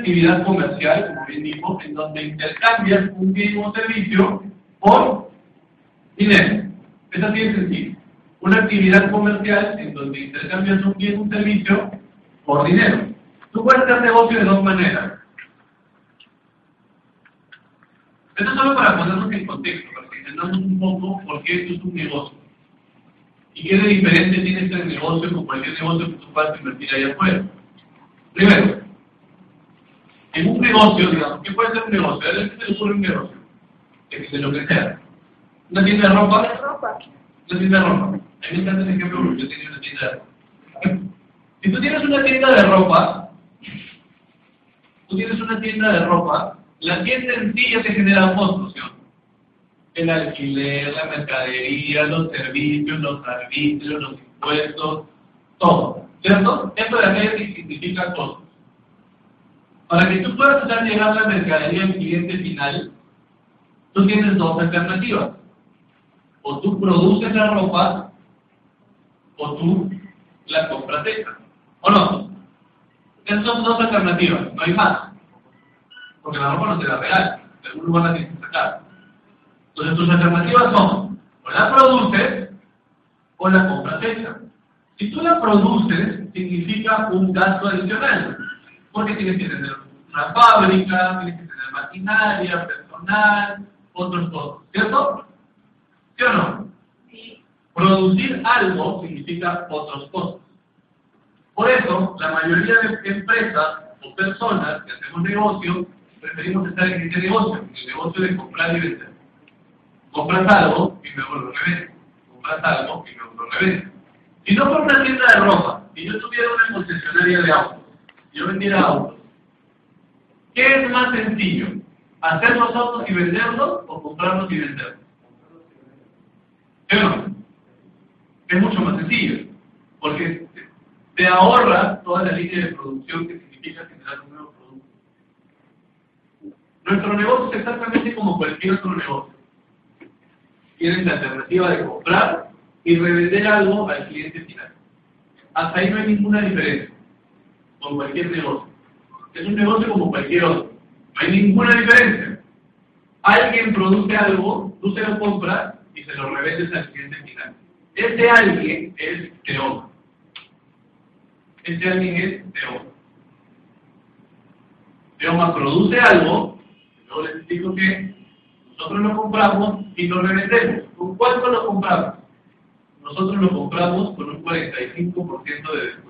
actividad comercial, como bien dijo, en donde intercambias un bien o servicio por dinero. Es así de sencillo. Una actividad comercial en donde intercambias un bien un servicio por dinero. Tú puedes hacer negocio de dos maneras. Esto es solo para ponernos en contexto, para que entendamos un poco por qué esto es un negocio. ¿Y qué de diferente tiene este negocio con cualquier negocio que tú puedas invertir allá afuera? Primero, negocio, digamos, ¿qué puede ser un negocio? A ¿qué se le ocurre un negocio? De, de lo que sea. ¿Una tienda de ropa? Una tienda de ropa. A mí me encanta ese ejemplo porque yo tenía una tienda de ropa. Si tú tienes una tienda de ropa, tú tienes una tienda de ropa, la tienda en sí ya te genera costos, el alquiler, la mercadería, los servicios, los arbitrios, los impuestos, todo. ¿Cierto? Esto de acá significa costos. Para que tú puedas hacer llegar la mercadería al cliente final, tú tienes dos alternativas. O tú produces la ropa, o tú la compras hecha. ¿O no? Esas son dos alternativas, no hay más. Porque la ropa no la real, de algún lugar la tienes que sacar. Entonces tus alternativas son, o la produces o la compras hecha. Si tú la produces, significa un gasto adicional, porque tienes que tener una fábrica, tienes que tener maquinaria, personal, otros costos, ¿cierto? ¿Sí o no? Sí. Producir algo significa otros costos. Por eso, la mayoría de empresas o personas que hacemos negocio, preferimos estar en este negocio, en el negocio de comprar y vender. Compras algo y luego lo revendes. Compras algo y luego lo revendes. Si no una tienda de ropa, si yo tuviera una concesionaria de autos, si yo vendiera autos, ¿qué es más sencillo? ¿Hacer los autos y venderlos o comprarlos y venderlos? ¿Sí no? Es mucho más sencillo, porque te ahorra toda la línea de producción que significa generar un nuevo producto. Nuestro negocio es exactamente como cualquier otro negocio. Tienes la alternativa de comprar y revender algo al cliente final. Hasta ahí no hay ninguna diferencia con cualquier negocio. Es un negocio como cualquier otro. No hay ninguna diferencia. Alguien produce algo, tú se lo compras y se lo revendes al cliente final. Ese alguien es Teoma. Ese alguien es Teoma. Teoma produce algo, y luego les explico que nosotros lo compramos y lo revendemos. ¿Con cuánto lo compramos? Nosotros lo compramos con un 45% de descuento.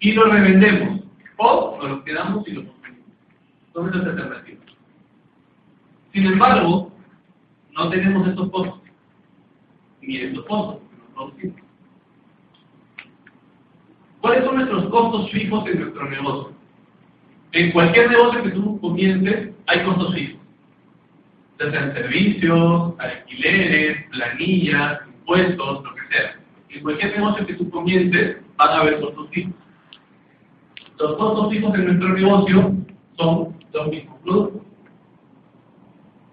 Y lo revendemos. O nos lo quedamos y lo consumimos. Son esas alternativas. Sin embargo, no tenemos estos costos. Ni estos costos que nos producimos. ¿Cuáles son nuestros costos fijos en nuestro negocio? En cualquier negocio que tú comiences, hay costos fijos. Ya sean servicios, alquileres, planillas, impuestos, lo que sea. En cualquier negocio que tú comiences, van a haber costos fijos. Los costos fijos en nuestro negocio son los mismos productos.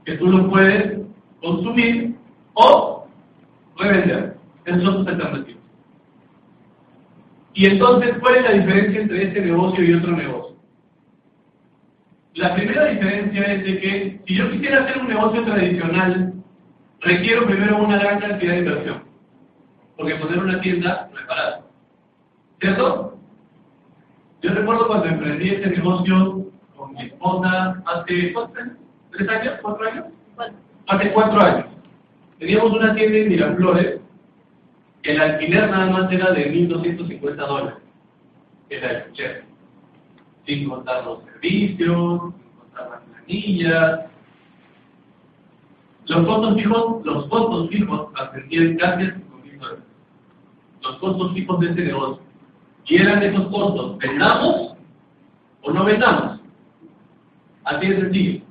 Que tú los puedes consumir o revender. Esas son tus alternativas. Y entonces, ¿cuál es la diferencia entre este negocio y otro negocio? La primera diferencia es de que si yo quisiera hacer un negocio tradicional, requiero primero una gran cantidad de inversión. Porque poner una tienda no es barato. ¿Cierto? Yo recuerdo cuando emprendí este negocio con mi esposa hace, ¿cuántos años? ¿Tres años? ¿Cuatro años? Bueno, hace cuatro años, teníamos una tienda en Miraflores, el alquiler nada más era de 1.250 dólares, era el chef, sin contar los servicios, sin contar las planillas. Los costos fijos, los costos fijos ascendían casi a 5.000 dólares. Los costos fijos de ese negocio. Y eran esos costos, vendamos o no vendamos. Así de sencillo.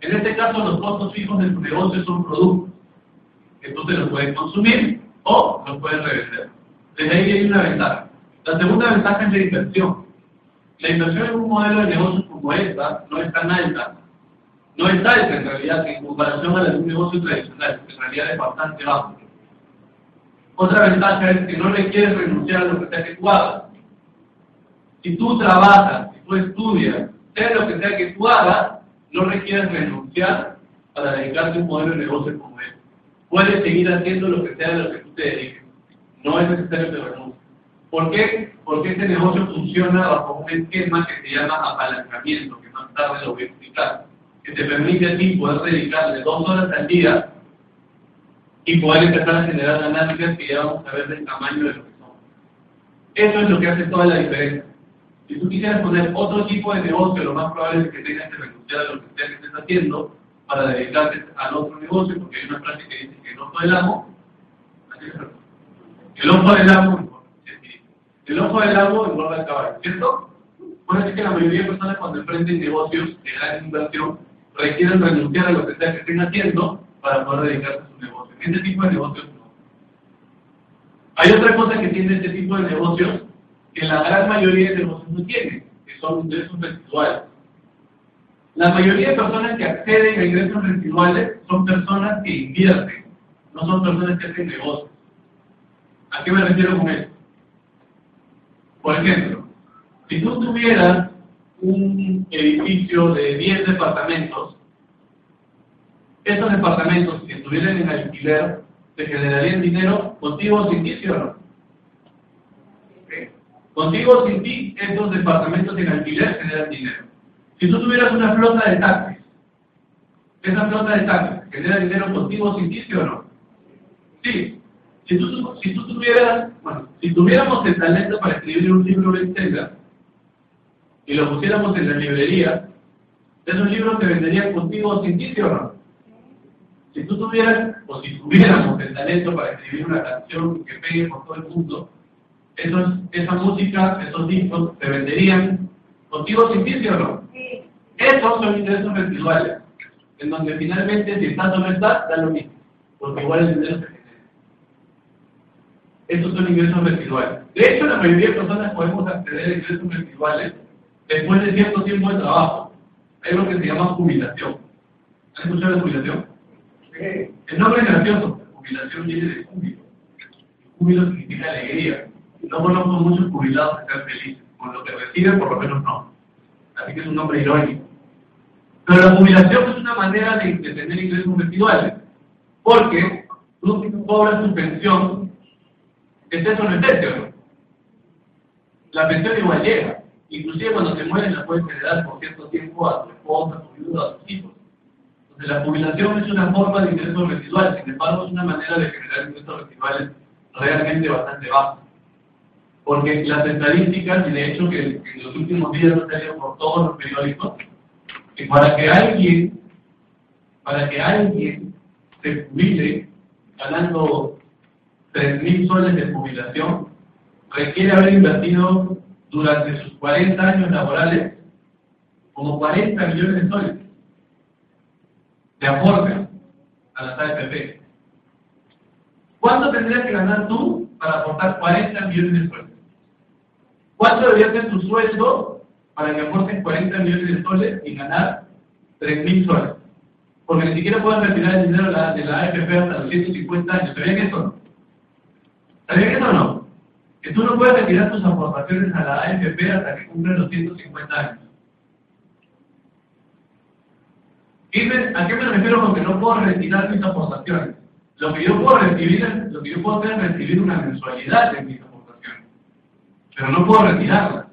En este caso, los costos fijos de tu negocio son productos que tú te los puedes consumir o los puedes revender. Desde ahí hay una ventaja. La segunda ventaja es la inversión. La inversión en un modelo de negocio como esta no es tan alta. No es alta en realidad en comparación a la de un negocio tradicional, en realidad es bastante bajo. Otra ventaja es que no requieres renunciar a lo que que tú hagas. Si tú trabajas, si tú estudias, sea lo que sea que tú hagas, no requieres renunciar para dedicarte a un modelo de negocio como este. Puedes seguir haciendo lo que sea de lo que tú te dediques. No es necesario que renuncies. ¿Por qué? Porque este negocio funciona bajo un esquema que se llama apalancamiento, que más tarde lo voy a explicar, que te permite a ti poder dedicarle dos horas al día y poder empezar a generar ganancias que ya vamos a ver del tamaño de lo que son. Eso es lo que hace toda la diferencia. Si tú quisieras poner otro tipo de negocio, lo más probable es que tengas que renunciar a lo que sea que estés haciendo para dedicarte al otro negocio, porque hay una frase que dice que el ojo del amo, el ojo del amo, el ojo del amo engorda el caballo, ¿cierto? Bueno, es que la mayoría de personas cuando emprenden negocios de gran inversión requieren renunciar a lo que sea que estén haciendo para poder dedicarse a su negocio. Este tipo de negocios no. Hay otra cosa que tiene este tipo de negocios que la gran mayoría de negocios no tienen, que son ingresos residuales. La mayoría de personas que acceden a ingresos residuales son personas que invierten, no son personas que hacen negocios. ¿A qué me refiero con esto? Por ejemplo, si tú tuvieras un edificio de 10 departamentos, esos departamentos, si estuvieran en alquiler, te generarían dinero contigo sin ti, o no? Contigo o sin ti, estos departamentos en alquiler generan dinero. Si tú tuvieras una flota de taxis, esa flota de taxis genera dinero contigo sin ti, o no? Sí. Si tú, si tuvieras, bueno, si tuviéramos el talento para escribir un libro bestseller y lo pusiéramos en la librería, esos libros te venderían contigo o sin ti, o no? Si tú tuvieras, o si tuviéramos el talento para escribir una canción que pegue por todo el mundo, esos, esa música, esos discos, se venderían contigo sin ti, o no? Sí. Esos son ingresos residuales, en donde finalmente, si estás o no estás, da lo mismo, porque igual el dinero se genera. Esos son ingresos residuales. De hecho, la mayoría de personas podemos acceder a ingresos residuales después de cierto tiempo de trabajo. Hay lo que se llama jubilación. ¿Han escuchado de jubilación? El nombre es gracioso, jubilación viene de júbilo. Júbilo significa alegría. No conozco muchos jubilados que sean felices, con lo que reciben por lo menos no. Así que es un nombre irónico. Pero la jubilación es una manera de, tener ingresos residuales, porque tú cobras tu pensión, estés o no estés, ¿no? La pensión igual llega. Inclusive cuando te mueres la puedes heredar por cierto tiempo a tu esposa, a tu viuda, a tus hijos la jubilación es una forma de ingresos residuales, sin embargo es una manera de generar ingresos residuales realmente bastante baja. Porque las estadísticas, y de hecho que en los últimos días han salido por todos los periódicos, que para que alguien, para que alguien se jubile ganando 3.000 soles de jubilación, requiere haber invertido durante sus 40 años laborales como 40 millones de soles de aporte a las AFP. ¿Cuánto tendrías que ganar tú para aportar 40 millones de soles? ¿Cuánto debería ser tu sueldo para que aportes 40 millones de soles y ganar 3 mil soles? Porque ni siquiera puedes retirar el dinero de la, de la AFP hasta los 150 años. ¿Sabían eso? ¿Sabían eso o no? Que tú no puedes retirar tus aportaciones a la AFP hasta que cumplen los 150 años. ¿A qué me refiero con que no puedo retirar mis aportaciones? Lo que yo puedo recibir, lo que yo puedo hacer es recibir una mensualidad de mis aportaciones, pero no puedo retirarlas.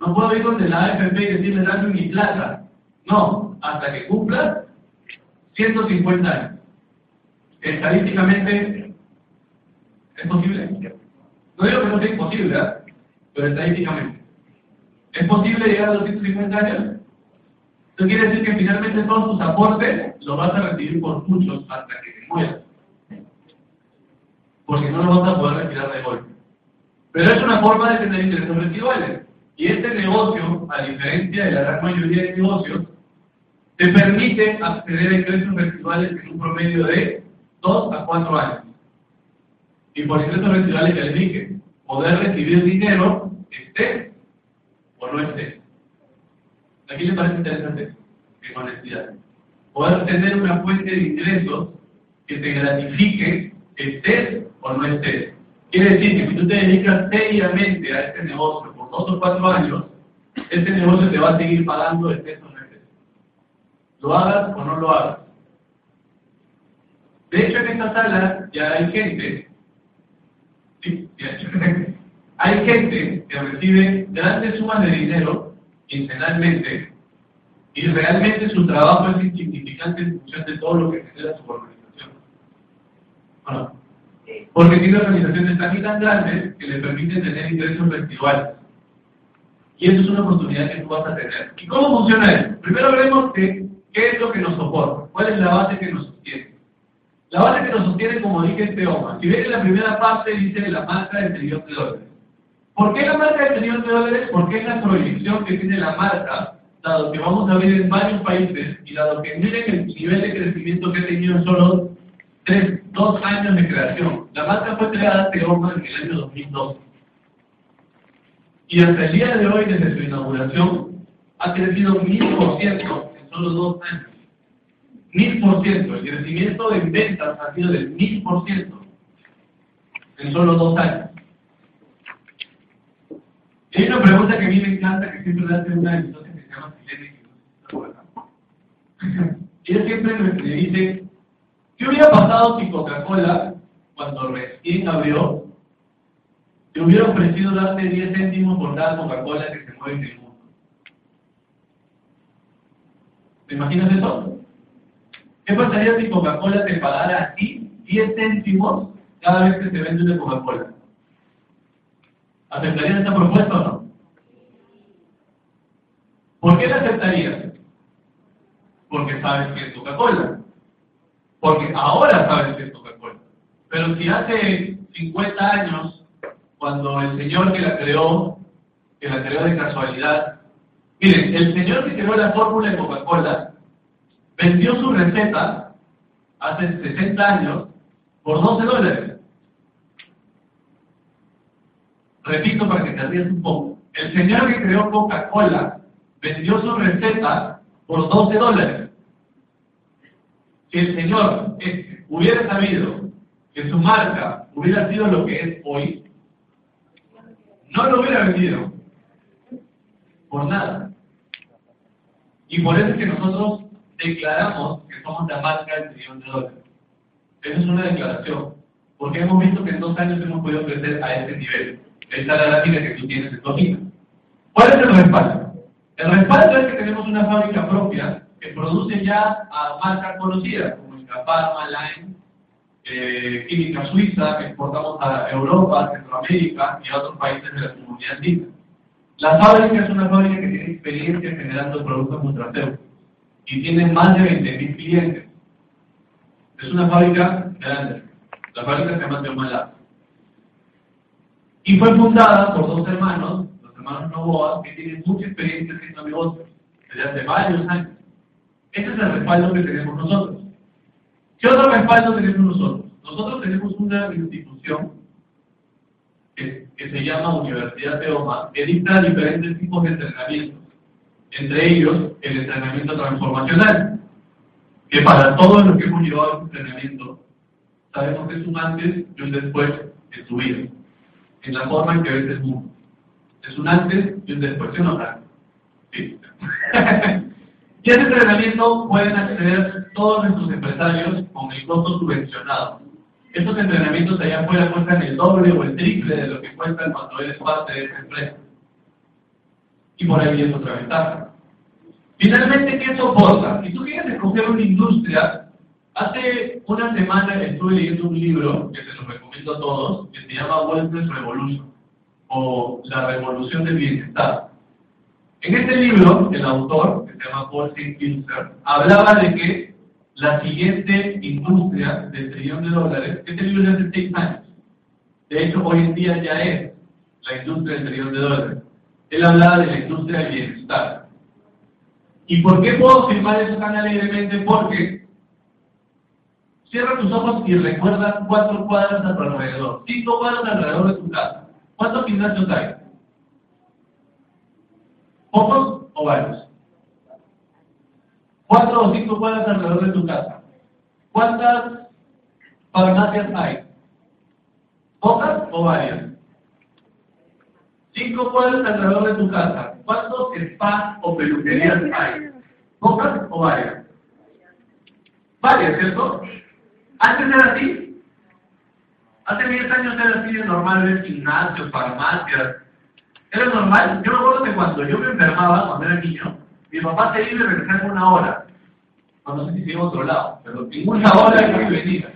No puedo ir donde la AFP y decirle dame mi plata. No, hasta que cumpla 150 años. Estadísticamente, ¿es posible? No digo que no sea imposible, ¿eh? pero estadísticamente. ¿Es posible llegar a los 150 años? Eso quiere decir que finalmente todos tus aportes los vas a recibir por muchos hasta que te mueras. Porque no los vas a poder retirar de golpe. Pero es una forma de tener ingresos residuales. Y este negocio, a diferencia de la gran mayoría de negocios, te permite acceder a ingresos residuales en un promedio de 2 a 4 años. Y por ingresos residuales ya les dije, poder recibir dinero, esté o no esté. Aquí le parece interesante, en honestidad. Poder tener una fuente de ingresos que te gratifique, estés o no estés. Quiere decir que si tú te dedicas seriamente a este negocio por dos o cuatro años, este negocio te va a seguir pagando estés o no estés. Lo hagas o no lo hagas. De hecho, en esta sala ya hay gente, sí, hay gente que recibe grandes sumas de dinero quincenalmente y realmente su trabajo es insignificante en función de todo lo que genera su organización. Bueno, porque tiene organizaciones tan tan grandes que le permiten tener ingresos residuales. Y eso es una oportunidad que tú vas a tener. ¿Y cómo funciona eso? Primero veremos qué es lo que nos soporta, cuál es la base que nos sostiene. La base que nos sostiene, como dije, es Teoma. Si ven en la primera parte, dice la marca del trillón de dólares. ¿Por qué la marca del trillón de dólares? Porque es la proyección que tiene la marca, dado que vamos a ver en varios países, y dado que miren el nivel de crecimiento que ha tenido en solo dos años de creación. La marca fue creada Teoma en el año 2012. Y hasta el día de hoy, desde su inauguración, ha crecido mil por ciento en solo dos años. Mil por ciento. El crecimiento de ventas ha sido del mil por ciento en solo dos años. Y hay una pregunta que a mí me encanta, que siempre le hace una de mis que se llama Silene, y ella siempre me dice, ¿qué hubiera pasado si Coca-Cola, cuando recién abrió, te hubiera ofrecido darte 10 céntimos por cada Coca-Cola que se mueve en el mundo? ¿Te imaginas eso? ¿Qué pasaría si Coca-Cola te pagara a ti 10 céntimos cada vez que se vende una Coca-Cola? ¿Aceptarías esta propuesta o no? ¿Por qué la aceptarías? Porque sabes que es Coca-Cola. Porque ahora sabes que es Coca-Cola. Pero si hace 50 años, cuando el señor que la creó, que la creó de casualidad, miren, el señor que creó la fórmula de Coca-Cola vendió su receta hace 60 años por 12 dólares. Repito para que te rías un poco. El señor que creó Coca-Cola vendió su receta por 12 dólares. Si el señor hubiera sabido que su marca hubiera sido lo que es hoy, no lo hubiera vendido. Por nada. Y por eso es que nosotros declaramos que somos la marca del trillón de dólares. Esa es una declaración. Porque hemos visto que en dos años hemos podido crecer a ese nivel. Esta es la gráfica que tú tienes en tu hojita. ¿Cuál es el respaldo? El respaldo es que tenemos una fábrica propia que produce ya a marcas conocidas, como Pharma, Line, eh, Química Suiza, que exportamos a Europa, Centroamérica y a otros países de la comunidad andina. La fábrica es una fábrica que tiene experiencia generando productos nutracéuticos y tiene más de 20.000 clientes. Es una fábrica grande. La fábrica se llama Teomalá. Y fue fundada por dos hermanos, los hermanos Novoa, que tienen mucha experiencia haciendo negocios desde hace varios años. Ese es el respaldo que tenemos nosotros. ¿Qué otro respaldo tenemos nosotros? Nosotros tenemos una institución que, se llama Universidad de Oma, que dicta diferentes tipos de entrenamientos, entre ellos el entrenamiento transformacional, que para todos los que hemos llevado ese entrenamiento, sabemos que es un antes y un después de su vida en la forma en que ves el mundo. Es un antes y un después, ¿sí o no? Sí. y entrenamiento pueden acceder todos nuestros empresarios con el costo subvencionado. Estos entrenamientos allá afuera cuestan el doble o el triple de lo que cuestan cuando eres parte de esa empresa. Y por ahí es otra ventaja. Finalmente, ¿qué soporta? Si tú quieres escoger una industria Hace una semana estuve leyendo un libro que se los recomiendo a todos, que se llama Wellness Revolution, o La Revolución del Bienestar. En este libro, el autor, que se llama Paul St. hablaba de que la siguiente industria del trillón de dólares, este libro es hace seis años, de hecho hoy en día ya es la industria del trillón de dólares. Él hablaba de la industria del bienestar. ¿Y por qué puedo firmar eso tan alegremente? Porque cierra tus ojos y recuerda cuatro cuadras a tu alrededor, cinco cuadras alrededor de tu casa. ¿Cuántos gimnasios hay? ¿Pocos o varios? Cuatro o cinco cuadras alrededor de tu casa. ¿Cuántas farmacias hay? ¿Pocas o varias? Cinco cuadras alrededor de tu casa. ¿Cuántos spas o peluquerías hay? ¿Pocas o varias? Varias, ¿cierto? Antes era así. Hace 10 años era así de normal ver gimnasios, farmacias. Era normal. Yo me acuerdo que cuando yo me enfermaba, cuando era niño, mi papá se iba y regresaba en una hora. Si se iba a otro lado, pero en una hora iba y venía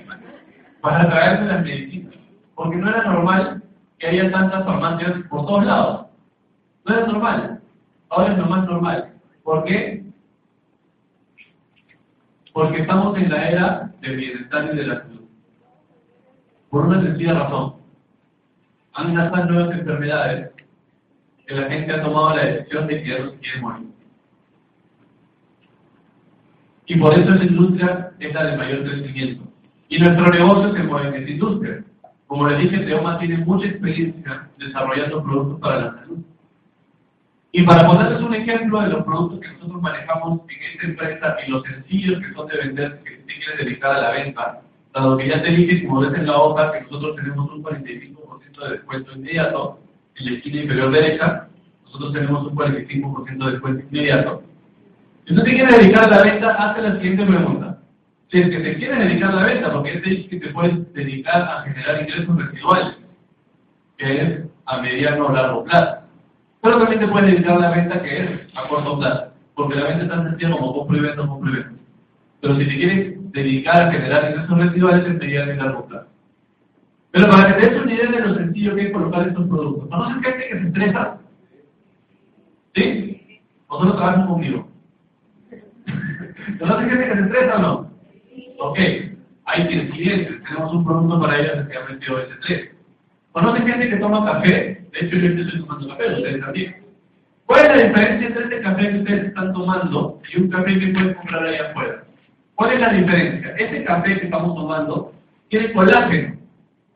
para traerse las medicinas. Porque no era normal que haya tantas farmacias por todos lados. No era normal. Ahora es lo más normal. ¿Por qué? Porque estamos en la era del bienestar y de la salud. Por una sencilla razón. Han nacido nuevas enfermedades que la gente ha tomado la decisión de que no quiere morir. Y por eso esa industria es la de mayor crecimiento. Y nuestro negocio se mueve en esa industria. Como les dije, Teoma tiene mucha experiencia desarrollando productos para la salud. Y para ponerles un ejemplo de los productos que nosotros manejamos en esta empresa y los sencillos que son de vender, que se quieren dedicar a la venta, dado que ya te dije, como ves en la hoja, que nosotros tenemos un 45% de descuento inmediato en la esquina inferior derecha, nosotros tenemos un 45% de descuento inmediato. Si tú te quieres dedicar a la venta, hazte la siguiente pregunta si es que te quieres dedicar a la venta, porque es que te puedes dedicar a generar ingresos residuales, que es a mediano o largo plazo. Pero también te puedes dedicar a la venta, que es a corto plazo, porque la venta es tan sencilla como compro y vendo, compro y. Pero si te quieres dedicar a generar ingresos residuales, es mediano y largo plazo. Pero para que te des una idea de lo sencillo que es colocar estos productos, ¿conoces gente que se estresa? ¿Sí? Nosotros trabajamos conmigo. ¿Conoces gente que se estresa o no? Ok, hay clientes, tenemos un producto para ellos que se llama OS3. ¿Conoce gente que toma café? De hecho, yo estoy tomando café, ustedes también. ¿Cuál es la diferencia entre este café que ustedes están tomando y un café que pueden comprar ahí afuera? ¿Cuál es la diferencia? Este café que estamos tomando tiene colágeno.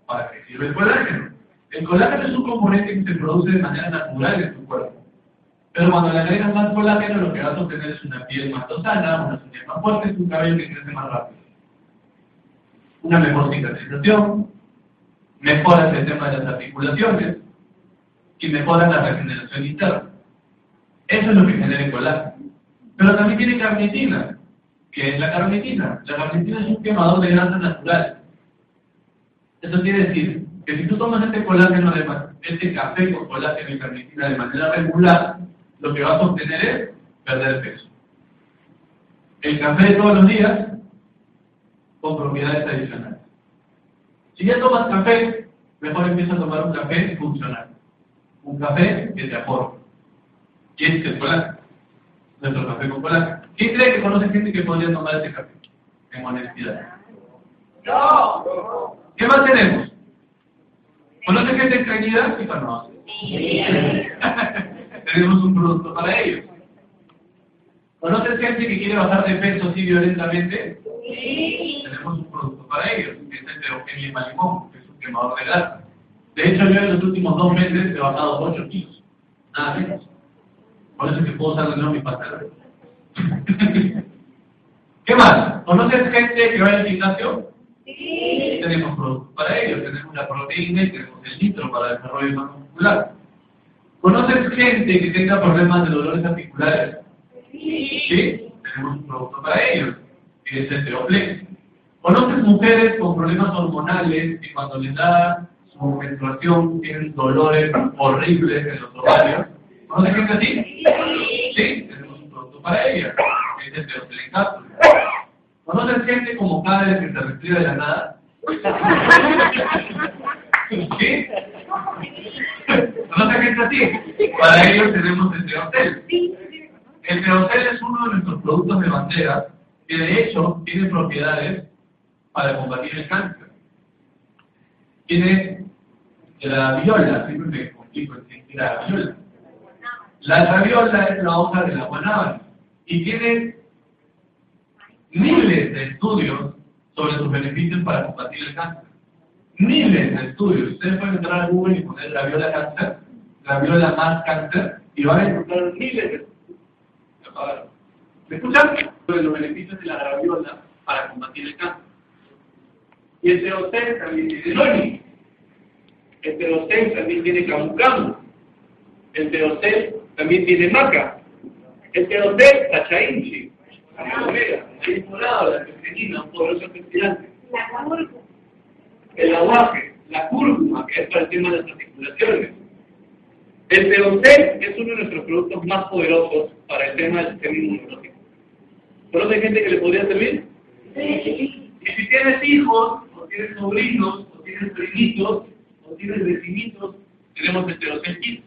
¿Para qué sirve el colágeno? El colágeno es un componente que se produce de manera natural en tu cuerpo. Pero cuando le agregas más colágeno, lo que vas a obtener es una piel más tosana, una uñas más fuerte, un cabello que crece más rápido una mejor cicatrización, mejora el tema de las articulaciones y mejora la regeneración interna. Eso es lo que genera el colágeno. Pero también tiene carnitina. ¿Qué es la carnitina? La carnitina es un quemador de grasa natural. Eso quiere decir que si tú tomas este colágeno, de, este café con colágeno y carnitina de manera regular, lo que vas a obtener es perder peso. El café de todos los días con propiedades adicionales. Si ya tomas café, mejor empieza a tomar un café funcional. Un café que te aporta. ¿Quién es el colágeno? Nuestro café con colágeno. ¿Quién cree que conoce gente que podría tomar este café? En honestidad. ¡No! ¿Qué más tenemos? ¿Conoce gente extrañida? ¿Sí o no? Sí. tenemos un producto para ellos. ¿Conoces gente que quiere bajar de peso así violentamente? Sí. Tenemos un producto para ellos, que es el Eugenia Malimón, que es un quemador de grasa. De hecho, yo en los últimos dos meses he bajado 8 kilos, nada menos. Por eso es que puedo usar de nuevo mi pastela. ¿Qué más? ¿Conoces gente que va al gimnasio? Sí. Tenemos productos para ellos, tenemos la proteína y tenemos el litro para el desarrollo muscular. ¿Conoces gente que tenga problemas de dolores articulares? Sí. Tenemos un producto para ellos que es el Teoplex. ¿Conoces mujeres con problemas hormonales y cuando les da su menstruación tienen dolores horribles en los ovarios? ¿Conoces gente así? Sí, tenemos un producto para ellas, que es el Teoplex ¿Conoces gente como cada que se respira de la nada? ¿Sí? ¿Conoces gente así? Para ello tenemos el Teotel. El Teotel es uno de nuestros productos de bandera que de hecho tiene propiedades para combatir el cáncer. Tiene la viola, siempre me complico la viola. La raviola es la hoja de la guanábana y tiene miles de estudios sobre sus beneficios para combatir el cáncer. Miles de estudios. Ustedes pueden entrar a Google y poner raviola cáncer, raviola más cáncer, y van a encontrar miles de estudios. ¿Me escuchan? Sobre los beneficios de la raviola para combatir el cáncer. Y el teocel también loni. El teocel también tiene camu camu. El teocel también tiene maca. El teocel tachainchi. El morado, la pequeñina, un poderoso. El aguaje, la cúrcuma, que es para el tema de las articulaciones. El teocel es uno de nuestros productos más poderosos para el tema del sistema inmunológico. ¿Conoce gente que le podría servir? Sí. Y si tienes hijos, o tienes sobrinos, o tienes primitos, o tienes vecinitos, tenemos el Teocel Kit.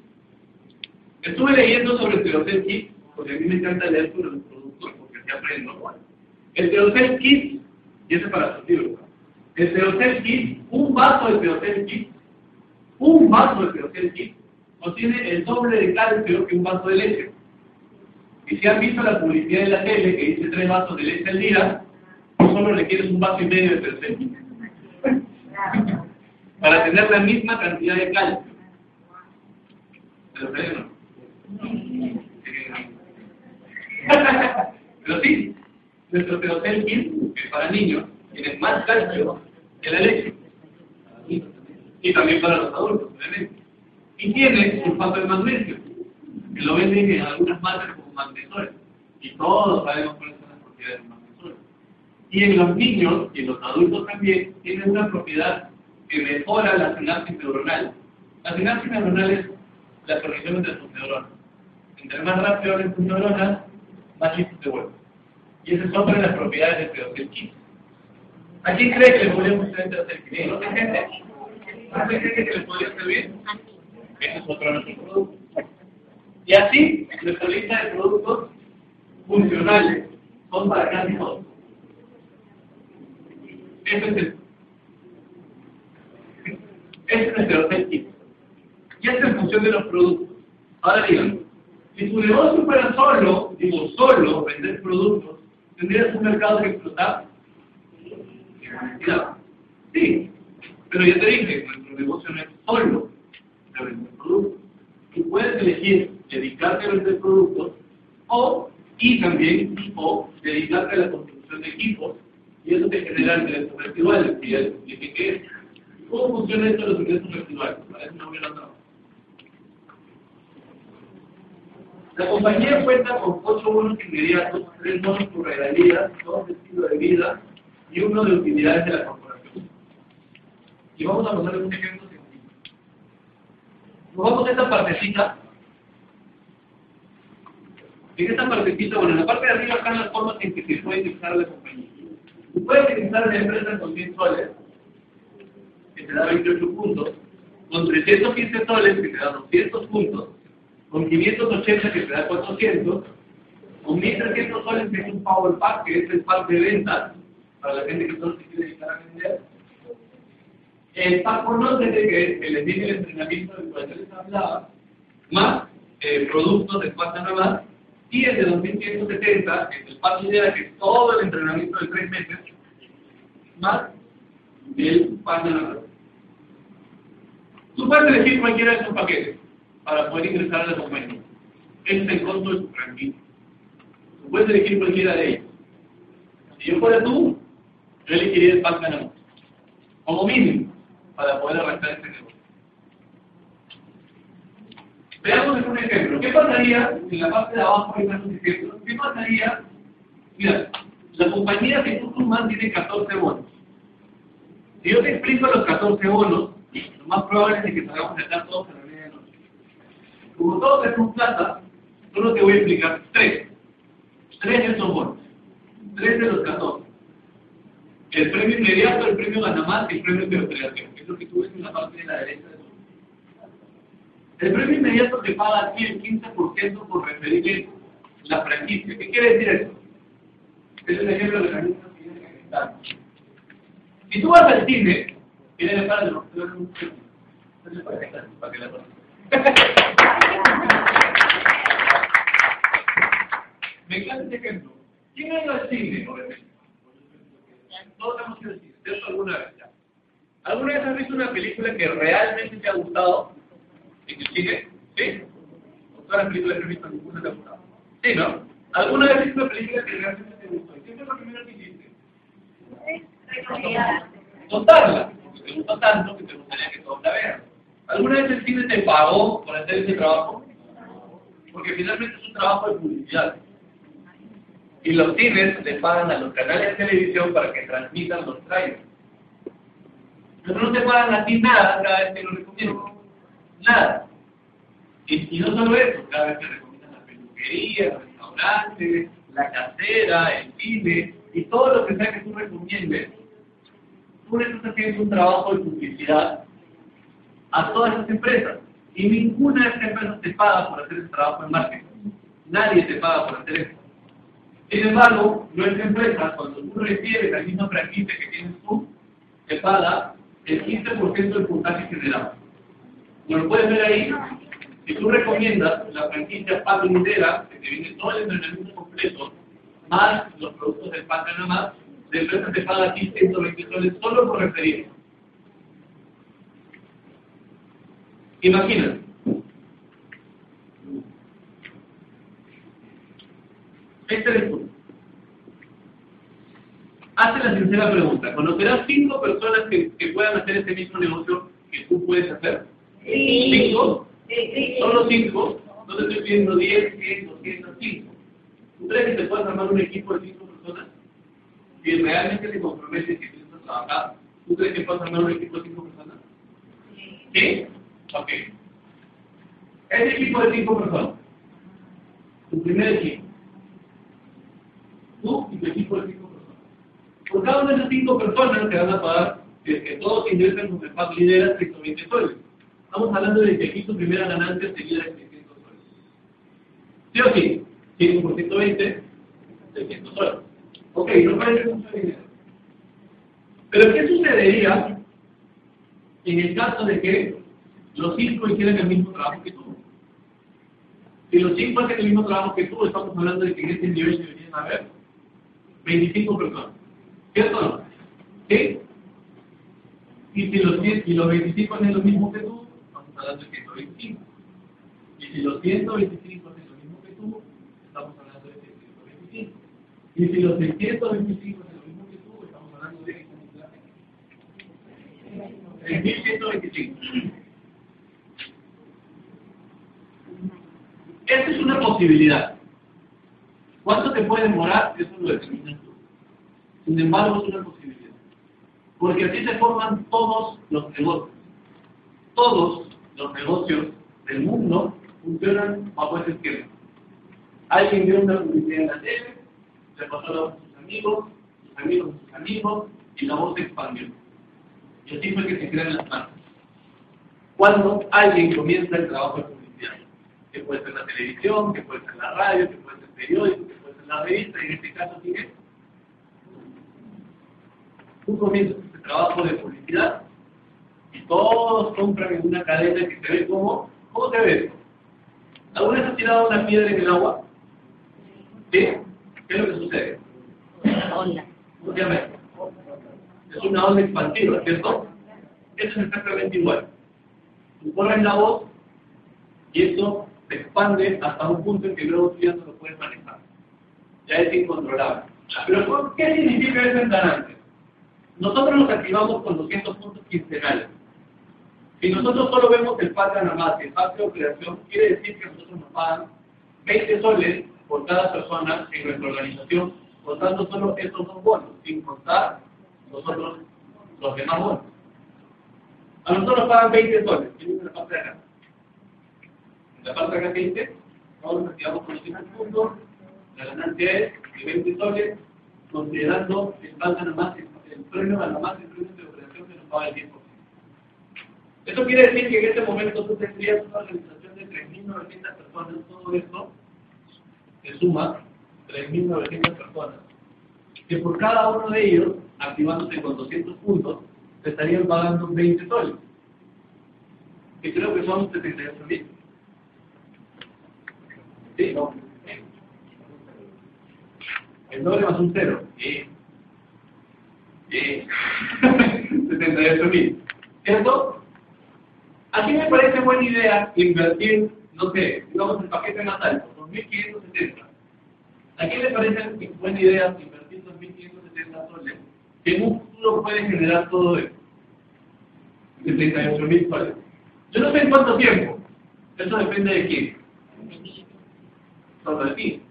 Estuve leyendo sobre el Teocel Kit, porque a mí me encanta leer sobre los productos, porque así aprendo. El Teocel Kit, y ese es para su tío, el Teocel Kit, un vaso de Teocel Kit, un vaso de Teocel Kit, contiene el doble de calcio que un vaso de leche. Y si han visto la publicidad de la tele que dice tres vasos de leche al día, solo requieres un vaso y medio de tercer para tener la misma cantidad de calcio. Pero Pero sí, nuestro Teotel que es para niños, tiene más calcio que la leche. Y también para los adultos, obviamente. Y tiene sulfato de magnesio, que lo venden en algunas marcas magnesores. Y todos sabemos cuáles son las propiedades de magnesores. Y en los niños y en los adultos también tiene una propiedad que mejora la sinapsis neuronal. La sinapsis neuronal es la conexión entre sus neuronas. Entre más rápido abren tus neuronas, más chistes se vuelven. Y esa es otra de las propiedades del pedofil químico. ¿A quién cree que le podríamos hacer el ¿No hay gente? ¿No hay gente que le podría servir? Ese es otro de nuestros productos. Y así, nuestra lista de productos funcionales son para casi todos. Ese es nuestro objetivo. De los productos. Ahora digan, si tu negocio fuera solo, digo solo, vender productos, ¿tendrías un mercado que explotar? Sí, pero ya te dije, nuestro negocio no es solo de vender productos. Tú puedes elegir dedicarte a vender productos o y también o dedicarte a la construcción de equipos y eso te genera ingresos residuales y ya qué es. ¿Cómo funciona esto de los ingresos residuales? La compañía cuenta con ocho bonos inmediatos, tres bonos por regalías, dos de estilo de vida y uno de utilidades de la corporación. Y vamos a poner un ejemplo sencillo. Nos vamos a esta partecita en esta partecita, bueno, en la parte de arriba están las formas en que se puede utilizar la compañía. Puede utilizar la empresa con 100 soles, que te da 28 puntos, con 315 soles, que te da 200 puntos, con 580, que te da 400, con 1300 soles, que es un Power Pack, que es el pack de ventas, para la gente que solo se quiere dedicar a vender. El pack conócete, que es el el entrenamiento del cual yo les hablaba, más eh, productos de cuarta nueva y el de 2170, que es el paso idea, que es todo el entrenamiento de tres meses, más el pan de la Tú puedes elegir cualquiera de esos paquetes para poder ingresar a la compañía. Ese es el costo franquicia. Tú puedes elegir cualquiera de ellos. Si yo fuera tú, yo elegiría el pan de Como mínimo, para poder arrancar este negocio. Veamos un ejemplo. ¿Qué pasaría en la parte de abajo hay más ejemplos? ¿Qué pasaría? Mira, la compañía que tú sumas tiene 14 bonos. Si yo te explico los 14 bonos, lo más probable es que salgamos de acá todos medianoche. Como todos tenemos plata, solo te voy a explicar tres. Tres de esos bonos. Tres de los 14. El premio inmediato, el premio Ganamás y el premio Teoterapia, que es lo que tú ves en la parte de la derecha de tu El premio inmediato te paga a ti el 15% por referirle la franquicia. ¿Qué quiere decir eso? Es el ejemplo de la misma que viene Si tú vas al cine, tiene que pagar los para que la Me encanta este ejemplo. ¿Quién ha ido al cine? Todos hemos ido al cine, ¿cierto? Alguna vez ya. ¿Alguna vez has visto una película que realmente te ha gustado en el cine? ¿Sí? ¿O todas las películas que has visto ninguna te ha gustado? Sí, ¿no? ¿Alguna vez has visto una película que realmente te gustó? ¿Y qué fue lo primero que hiciste? Contarla. Porque te gustó tanto que te gustaría que todos la vean. ¿Alguna vez el cine te pagó por hacer ese trabajo? Porque finalmente es un trabajo de publicidad. Y los cines le pagan a los canales de televisión para que transmitan los trailers. Pero no te pagan a ti nada cada vez que lo recomiendan. Nada. Y, no solo eso, cada vez que recomiendan la peluquería, el restaurante, la casera, el cine, y todo lo que sea que tú recomiendes, tú estás haciendo un trabajo de publicidad a todas esas empresas. Y ninguna de esas empresas te paga por hacer ese trabajo en marketing. Nadie te paga por hacer eso. Sin embargo, nuestra empresa, cuando tú recibes la misma franquicia que tienes tú, te paga el 15% del puntaje generado. Como lo puedes ver ahí, si tú recomiendas la franquicia Paco Lindera, que te viene todo el entrenamiento completo, más los productos del PAC nada más, la empresa te paga aquí 120 soles solo por referir. Imagínate. Este es tú. Hace la sincera pregunta. ¿Conocerás cinco personas que, que, puedan hacer este mismo negocio que tú puedes hacer? Sí. ¿Cinco? Sí. ¿Solo cinco? No te estoy pidiendo 10, 100, 200, 5. ¿Tú crees que te puedes armar un equipo de cinco personas? Si realmente te comprometes y piensas trabajar, ¿tú crees que puedes armar un equipo de cinco personas? ¿Sí? Ok. Ese equipo de cinco personas. Tu primer equipo. Tú y tu equipo de cinco personas. Por cada una de esas cinco personas te van a pagar, si es que todos ingresan con el PAC lidera 120 soles. Estamos hablando de que aquí tu primera ganancia sería de 600 soles. ¿Sí o sí? 5 por 120, 600 soles. Ok, no parece mucho dinero. Pero ¿qué sucedería en el caso de que los cinco hicieran el mismo trabajo que tú. Si los cinco hacen el mismo trabajo que tú, estamos hablando de que en este nivel deberían haber 25 personas. ¿Cierto o no? ¿Sí? Y si los, 10, y los 25 hacen lo mismo que tú, estamos hablando de 125. Y si los 125 hacen lo mismo que tú, estamos hablando de 125. Y si los 625 hacen lo mismo que tú, estamos hablando de 1125. Esta es una posibilidad. ¿Cuánto te puede demorar? Eso lo determinas tú. Sin embargo, es una posibilidad. Porque así se forman todos los negocios. Todos los negocios del mundo funcionan bajo ese esquema. Alguien vio una publicidad en la tele, se pasó a sus amigos, sus amigos a sus amigos, y la voz se expandió. Y así fue que se crean las marcas. Cuando alguien comienza el trabajo que puede ser la televisión, que puede ser la radio, que puede ser el periódico, que puede ser la revista, y en este caso tiene un comienzo de trabajo de publicidad y todos compran en una cadena que se ve como, ¿cómo se ve? ¿Alguna vez has tirado una piedra en el agua? ¿Sí? ¿Qué es lo que sucede? Onda. ¿Cómo se llama Es una onda expansiva, ¿cierto? Eso es exactamente igual. Tú pones la voz y eso se expande hasta un punto en que luego ya no lo puedes manejar. Ya es incontrolable. Pero ¿qué significa eso en? Nosotros nos activamos con 200 puntos quincenales. Si nosotros solo vemos el PAC nada más, el PAC de operación, quiere decir que nosotros nos pagan 20 soles por cada persona en nuestra organización, contando solo estos dos bonos, sin contar nosotros los demás bonos. A nosotros nos pagan 20 soles, en la parte de acá. La parte acá que dice, nosotros activamos con 5 puntos, la ganancia es de 20 soles, considerando el nada más el premio a la más el premio de operación que nos paga el 10%. Eso quiere decir que en este momento tú tendrías una organización de 3.900 personas, todo esto se suma 3.900 personas, que por cada uno de ellos, activándose con 200 puntos, te estarían pagando 20 soles, que creo que son 78.000. ¿Sí? ¿No? El doble más un cero. ¿Sí? ¿Sí? 78.000. ¿Cierto? Aquí me parece buena idea invertir, no sé, digamos el paquete más alto, 2.570. ¿A quién le parece buena idea invertir 2.570 soles? Que en un puede generar todo esto. 78.000 soles. Yo no sé en cuánto tiempo. Eso depende de quién. De ti.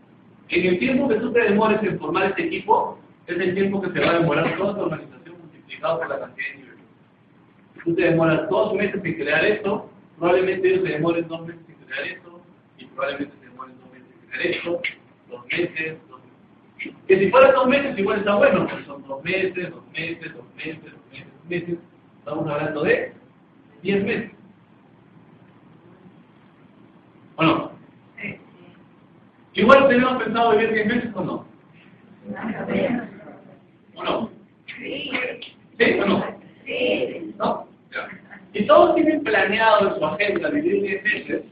En el tiempo que tú te demores en formar este equipo, es el tiempo que se va a demorar toda tu organización multiplicado por la cantidad de niveles. Si tú te demoras dos meses en crear esto, probablemente ellos se demoren dos meses en crear esto, y probablemente se demoren dos meses en crear esto, dos meses, dos meses. Que si fuera dos meses igual está bueno, porque son dos meses, dos meses, dos meses, dos meses, dos meses. Estamos hablando de diez meses. ¿O no? Igual tenemos pensado vivir 10 meses o no. ¿O no? ¿Sí o no? ¿No? Ya. Si todos tienen planeado en su agenda vivir 10 meses,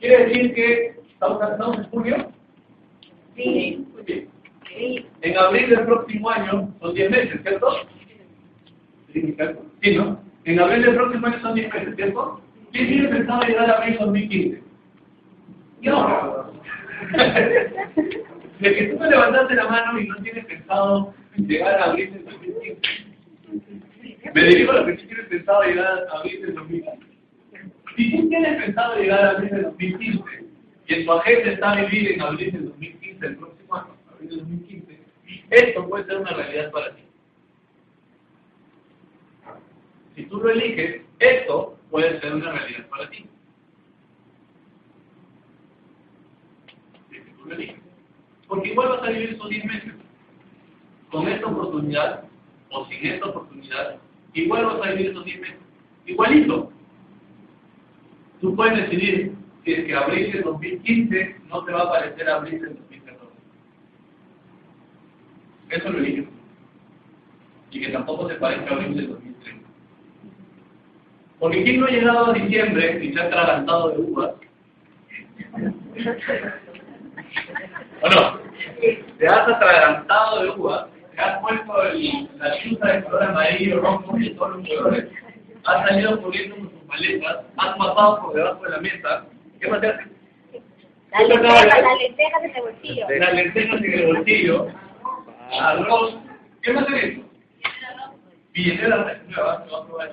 quiere decir que estamos, estamos en junio. Sí. Muy bien. En abril del próximo año son 10 meses, ¿cierto? Sí, ¿no? En abril del próximo año son 10 meses, ¿cierto? ¿Quién tiene pensado llegar a abril 2015? Yo. De que tú me levantaste la mano y no tienes pensado llegar a abril del 2015. Me dirijo a lo que tú tienes pensado llegar a abril del 2015. Si tú tienes pensado llegar a abril del 2015 y en tu agenda está vivir en abril del 2015, el próximo año, abril del 2015, esto puede ser una realidad para ti. Si tú lo eliges, esto puede ser una realidad para ti. Porque igual vas a vivir esos 10 meses. Con esta oportunidad o sin esta oportunidad, igual vas a vivir esos 10 meses. Igualito. Tú puedes decidir si es que abril del 2015 no te va a parecer abril del 2014. Eso lo eliges. Y que tampoco te parezca abril del 2030. Porque ¿quién no ha llegado a diciembre y se ha atragantado de uvas? ¿O no? Te has atragantado de uvas, te has puesto el, la chuta de color amarillo, rojo y todos los colores, has salido corriendo con tus maletas, has pasado por debajo de la mesa, ¿qué más te hace? La lenteja, la lenteja en el bolsillo. Las lentejas en el bolsillo, arroz, ¿qué más hace eso? Billetera nueva, va a.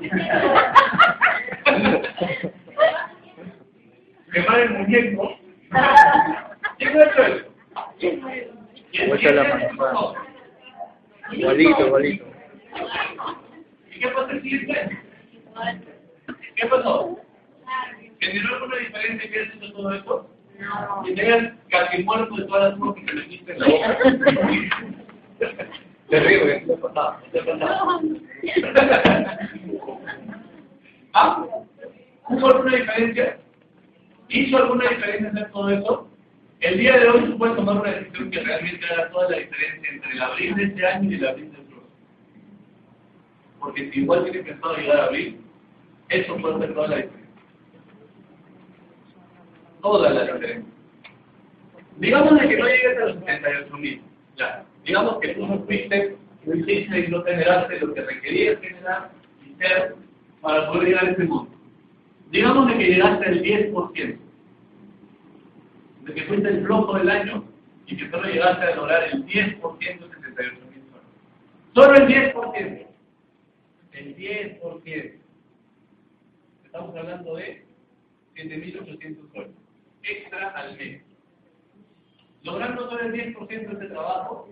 Quemar el muñeco. ¿Quién ha hecho ¿Quién- Muestra quién la eso? Igualito, igualito. ¿Y qué el año? ¿Qué pasó? ¿Generó alguna diferencia que hecho todo esto? Y tengas casi muerto de todas las cosas que te metiste en la boca. Te. ¿Qué ha pasado? ¿Qué ha pasado? ¿Ah? ¿Hubo alguna diferencia? ¿Hizo alguna diferencia hacer todo eso? El día de hoy tú puedes tomar una decisión que realmente haga toda la diferencia entre el abril de este año y el abril del próximo. Porque si igual tienes pensado llegar a abril, eso puede hacer toda la diferencia. Toda la diferencia. Digamos de que no llegues a los 78 mil. Digamos que tú no fuiste, no hiciste y no generaste lo que requerías generar y ser para poder llegar a ese monto. Digamos de que llegaste al 10%. Que fuiste el flojo del año y que solo llegaste a lograr el 10% de 78 mil soles. Solo el 10%. El 10%. Estamos hablando de 7.800 soles. Extra al mes. Logrando solo el 10% de este trabajo,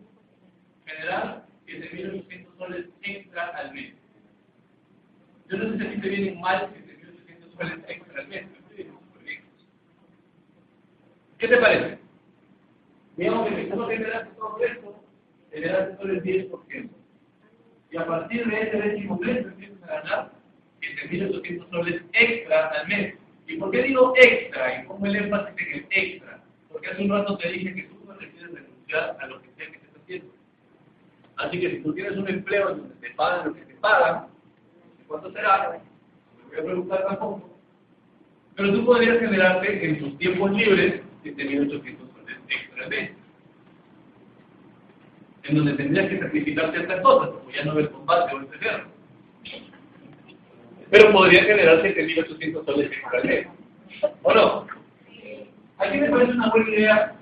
generar 7.800 soles extra al mes. Yo no sé si te vienen mal 7.800 soles extra al mes. pero te vienen súper bien. ¿Qué te parece? Digamos que si tú no generaste todo esto, generaste solo el 10%. Y a partir de ese décimo mes empiezas a ganar 7.800 soles extra al mes. ¿Y por qué digo extra? Y pongo el énfasis en el extra. Porque hace un rato te dije que tú no decides renunciar a lo que sea que estés haciendo. Así que si tú tienes un empleo en donde te pagan lo que te pagan, ¿cuánto será? No voy a preguntar tampoco. Pero tú podrías generarte en tus tiempos libres 7.800 soles extra al mes en donde tendrías que sacrificar ciertas cosas, como ya no ver combate o etcétera. Pero podría generar 7.800 soles extra al. ¿O no? ¿A quién me parece una buena idea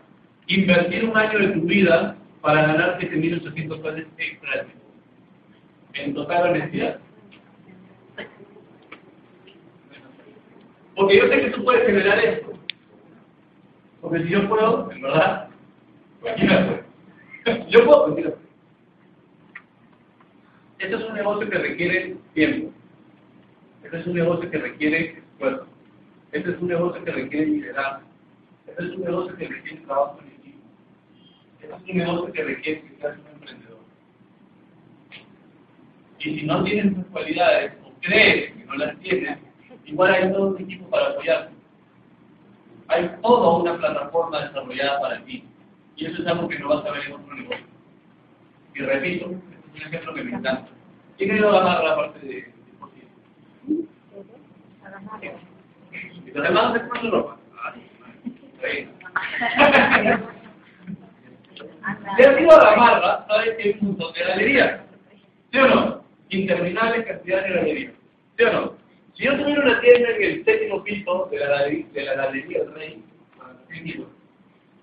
invertir un año de tu vida para ganar 7.800 soles extra al? En total honestidad. Porque yo sé que tú puedes generar esto. Porque si yo puedo, en verdad, puede. Yo puedo decir Este es un negocio que requiere tiempo. Este es un negocio que requiere esfuerzo. Este es un negocio que requiere liderazgo. Este es un negocio que requiere trabajo en equipo. Este es un negocio que requiere que seas un emprendedor. Y si no tienes esas cualidades o crees que no las tienes, igual hay todo un equipo para apoyarte. Hay toda una plataforma desarrollada para ti. Y eso es algo que no vas a ver en otro negocio. Y repito, este es un ejemplo que me encanta. ¿Quién ha ido a ganar la parte de ¿Y los demás se ponen ropa? Si has ido a la marra, sabes que hay un montón de galerías. ¿Sí o no? Interminable cantidad de galerías. ¿Sí o no? Si yo tuviera una tienda en el séptimo piso de la, galería, de la galería Rey,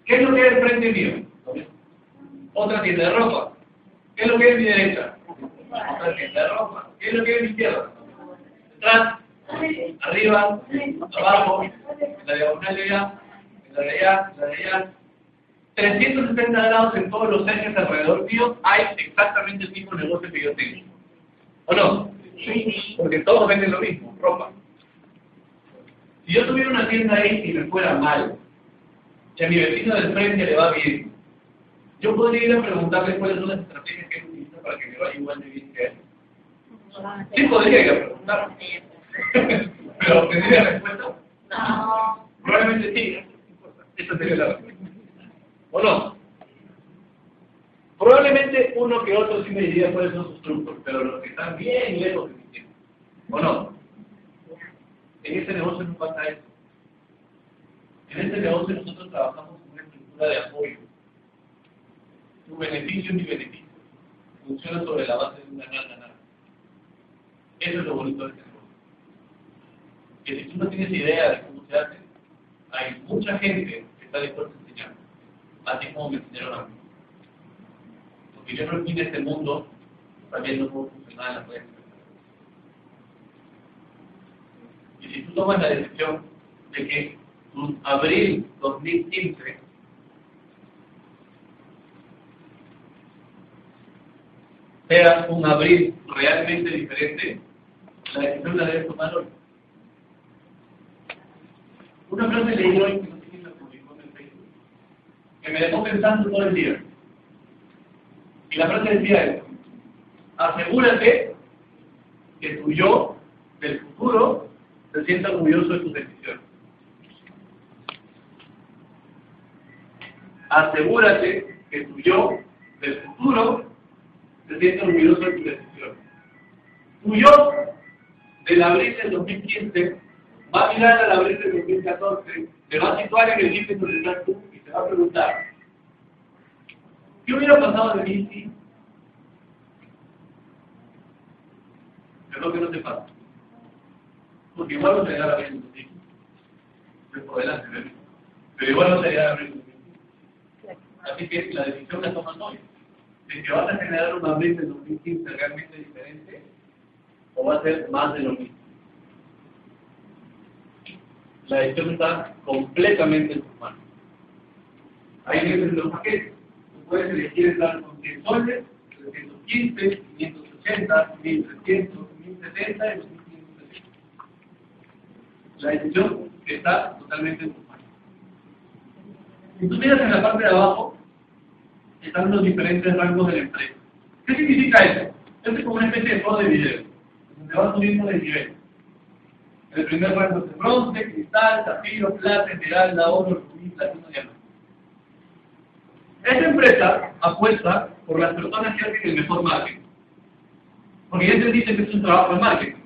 ¿Qué es lo que hay enfrente mío? Otra tienda de ropa. ¿Qué es lo que hay en mi derecha? Otra tienda de ropa. ¿Qué es lo que hay en mi izquierda? Detrás, arriba, abajo, en la diagonal de allá, en la de allá, en la de allá. 360 grados en todos los ejes alrededor mío hay exactamente el mismo negocio que yo tengo. ¿O no? Sí. Porque todos venden lo mismo, ropa. Si yo tuviera una tienda ahí y me fuera mal, si a mi vecino del frente le va bien, yo podría ir a preguntarle cuáles son las estrategias que él utiliza para que me vaya igual de bien que él. Sí, podría ir a preguntar. Pero ¿tendría respuesta? No. Probablemente sí. Esa sería la respuesta. ¿O no? Probablemente uno que otro sí me diría cuáles son sus trucos, pero los que están bien lejos de mi tiempo. ¿O no? En este negocio no pasa eso. En este negocio nosotros trabajamos con una estructura de apoyo. Tu beneficio es mi beneficio. Funciona sobre la base de una ganar-ganar. Eso es lo bonito de este negocio. Que si tú no tienes idea de cómo se hace, hay mucha gente que está dispuesta a enseñar, así como me enseñaron a mí. Porque yo no en este mundo sabiendo cómo funcionar en la redes. Y si tú tomas la decisión de que abril 2015, sea un abril realmente diferente, la decisión la debe tomar hoy. Una frase leí hoy que no sé la publicó en el Facebook, que me dejó pensando todo el día. Y la frase decía esto, asegúrate que tu yo del futuro se sienta orgulloso de tus decisiones. asegúrate que tu yo del futuro se sienta orgulloso de tu decisión. Tu yo del abril del 2015 va a mirar al abril del 2014, se va a situar en el límite donde estás tú y te va a preguntar, ¿qué hubiera pasado de mí si? Es lo que no te pasa. Porque igual no sería la abril del 2015. por delante, pero igual no sería la abril del 2015. Así que la decisión la tomas hoy. De que vas a generar un abril de 2015 realmente diferente o va a ser más de lo mismo. La decisión está completamente en tus manos. Hay veces los paquetes. Puedes elegir estar con 100 soles, 315, 580, 1300, 1070 y 2570. La decisión está totalmente en tus manos. Si tú miras en la parte de abajo, están los diferentes rangos de la empresa. ¿Qué significa eso? Este es como una especie de juego de video, donde va subiendo de nivel. El primer rango es de bronce, cristal, zafiro, plata, esmeralda, oro. Esta empresa apuesta por las personas que hacen el mejor marketing. Porque ya entendiste que es un trabajo de marketing.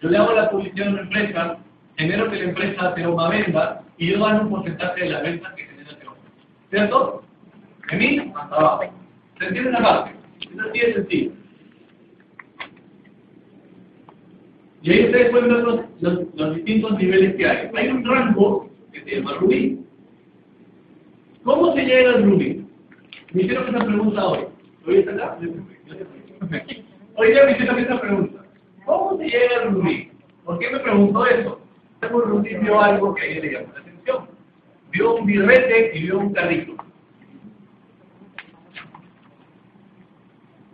Yo le hago la publicidad a una empresa, genero que la empresa te una venda y yo gano un porcentaje de la venta que genera hombre. ¿Cierto? De mí hasta abajo. ¿Se entiende la parte? Es así de sencillo. Y ahí ustedes pueden ver los, los, los distintos niveles que hay. Hay un rango que se llama rubí. ¿Cómo se llega al rubí? Me hicieron esa pregunta hoy. ¿Hoy está acá? Hoy ya me hicieron esa pregunta. ¿Cómo se llega al rubí? ¿Por qué me preguntó eso? El rubí vio algo que a ella le llamó la atención. Vio un birrete y vio un carrito.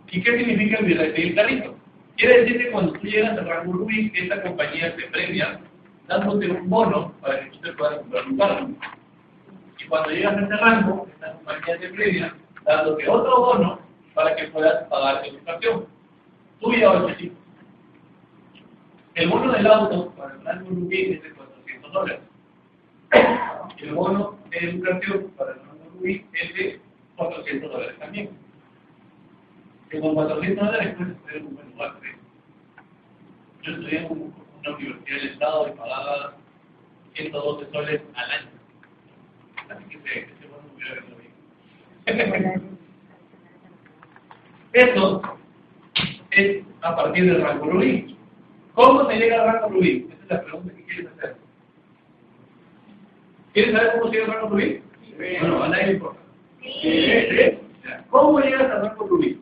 ¿Y qué significa el birrete y el carrito? Quiere decir que cuando tú llegas al rango rubí, esta compañía te premia dándote un bono para que tú te puedas comprar un carro. Y cuando llegas a ese rango, esta compañía te premia dándote otro bono para que puedas pagar tu educación. Tú ya a El bono del auto para el rango rubí es de 400 dólares. El bono de educación para el rango rubí es de 400 dólares también. Que con 400 dólares puedes tener un buen lugar. Yo estudié en una universidad del Estado y pagaba 112 soles al año. Así que se, se. Eso es a partir del rango rubí. ¿Cómo se llega al rango rubí? Esa es la pregunta que quieres hacer. ¿Quieres saber cómo se llega al rango rubí? Bueno, a nadie le importa. ¿Cómo llegas al rango rubí?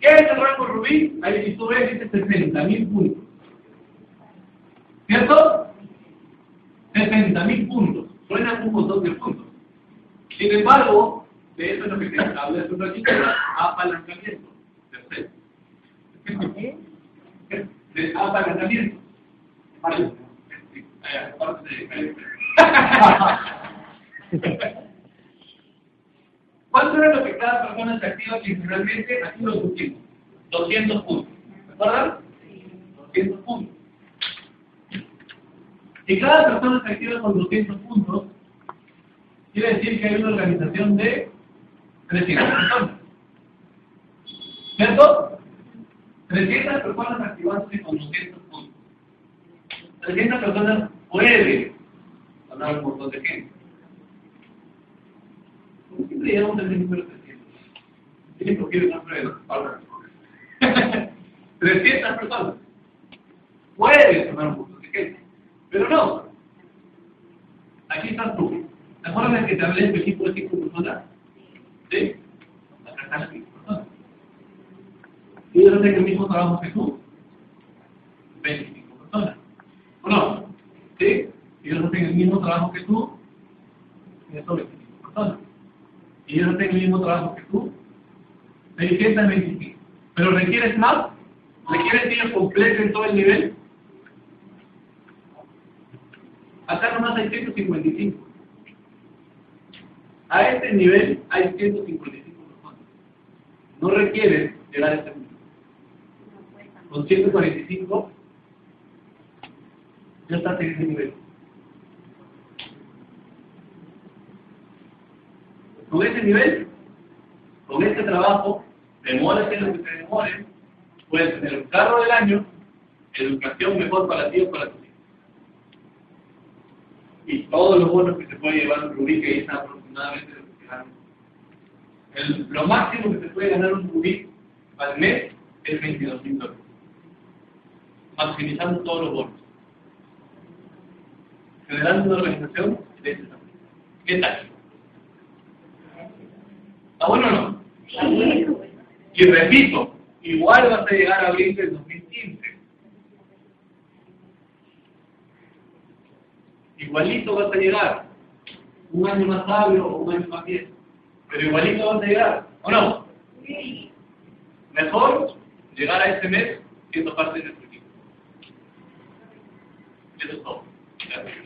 ¿Qué es el rango rubí? Ahí si tú ves, dice 60.000 puntos. ¿Cierto? 60.000 puntos. Suena un montón de puntos. Sin embargo, de eso es lo que te habla hace un ratito, apalancamiento. Tercero. De apalancamiento. Vale. ¿Cuánto era lo que cada persona se activa quincenalmente? Aquí lo pusimos. 200 puntos. ¿Recuerdan? 200 puntos. Si cada persona se activa con 200 puntos, quiere decir que hay una organización de 300 personas. ¿Cierto? 300 personas activándose con 200 puntos. 300 personas pueden ganar un montón de gente. Siempre llegamos al número 300. Tienen que coger una prueba. 300 personas. Pueden ganar un montón de gente. Pero no. Aquí estás tú. ¿Te acuerdas que te hablé de equipo de 5 personas? ¿Sí? Las 5 personas. Y ellos hacen el mismo trabajo que tú. 25 personas. ¿O no? ¿Sí? Ellos hacen el mismo trabajo que tú. Y eso 25 personas. Y ellos hacen el mismo trabajo que tú. 625. ¿Pero requieres más? ¿Requieres que ellos completen todo el nivel? Acá nomás hay 155. A este nivel hay 155 personas. No requiere llegar a este nivel. Con 145 ya estás en ese nivel. Con ese nivel, con este trabajo, demora en lo que te demore, puedes tener un carro del año, educación mejor para ti o para tu y todos los bonos que se puede llevar rubí, que es aproximadamente lo que ganan. El, lo máximo que se puede ganar un rubí al mes es 22 mil dólares, maximizando todos los bonos, generando una organización de ese tamaño. ¿Qué tal? ¿Está bueno o no? Y repito, igual vas a llegar a abril del 2015 igualito vas a llegar. Un año más sabio o un año más viejo. Pero igualito vas a llegar, ¿o no? Mejor llegar a este mes siendo parte de nuestro equipo. Eso es todo. Gracias.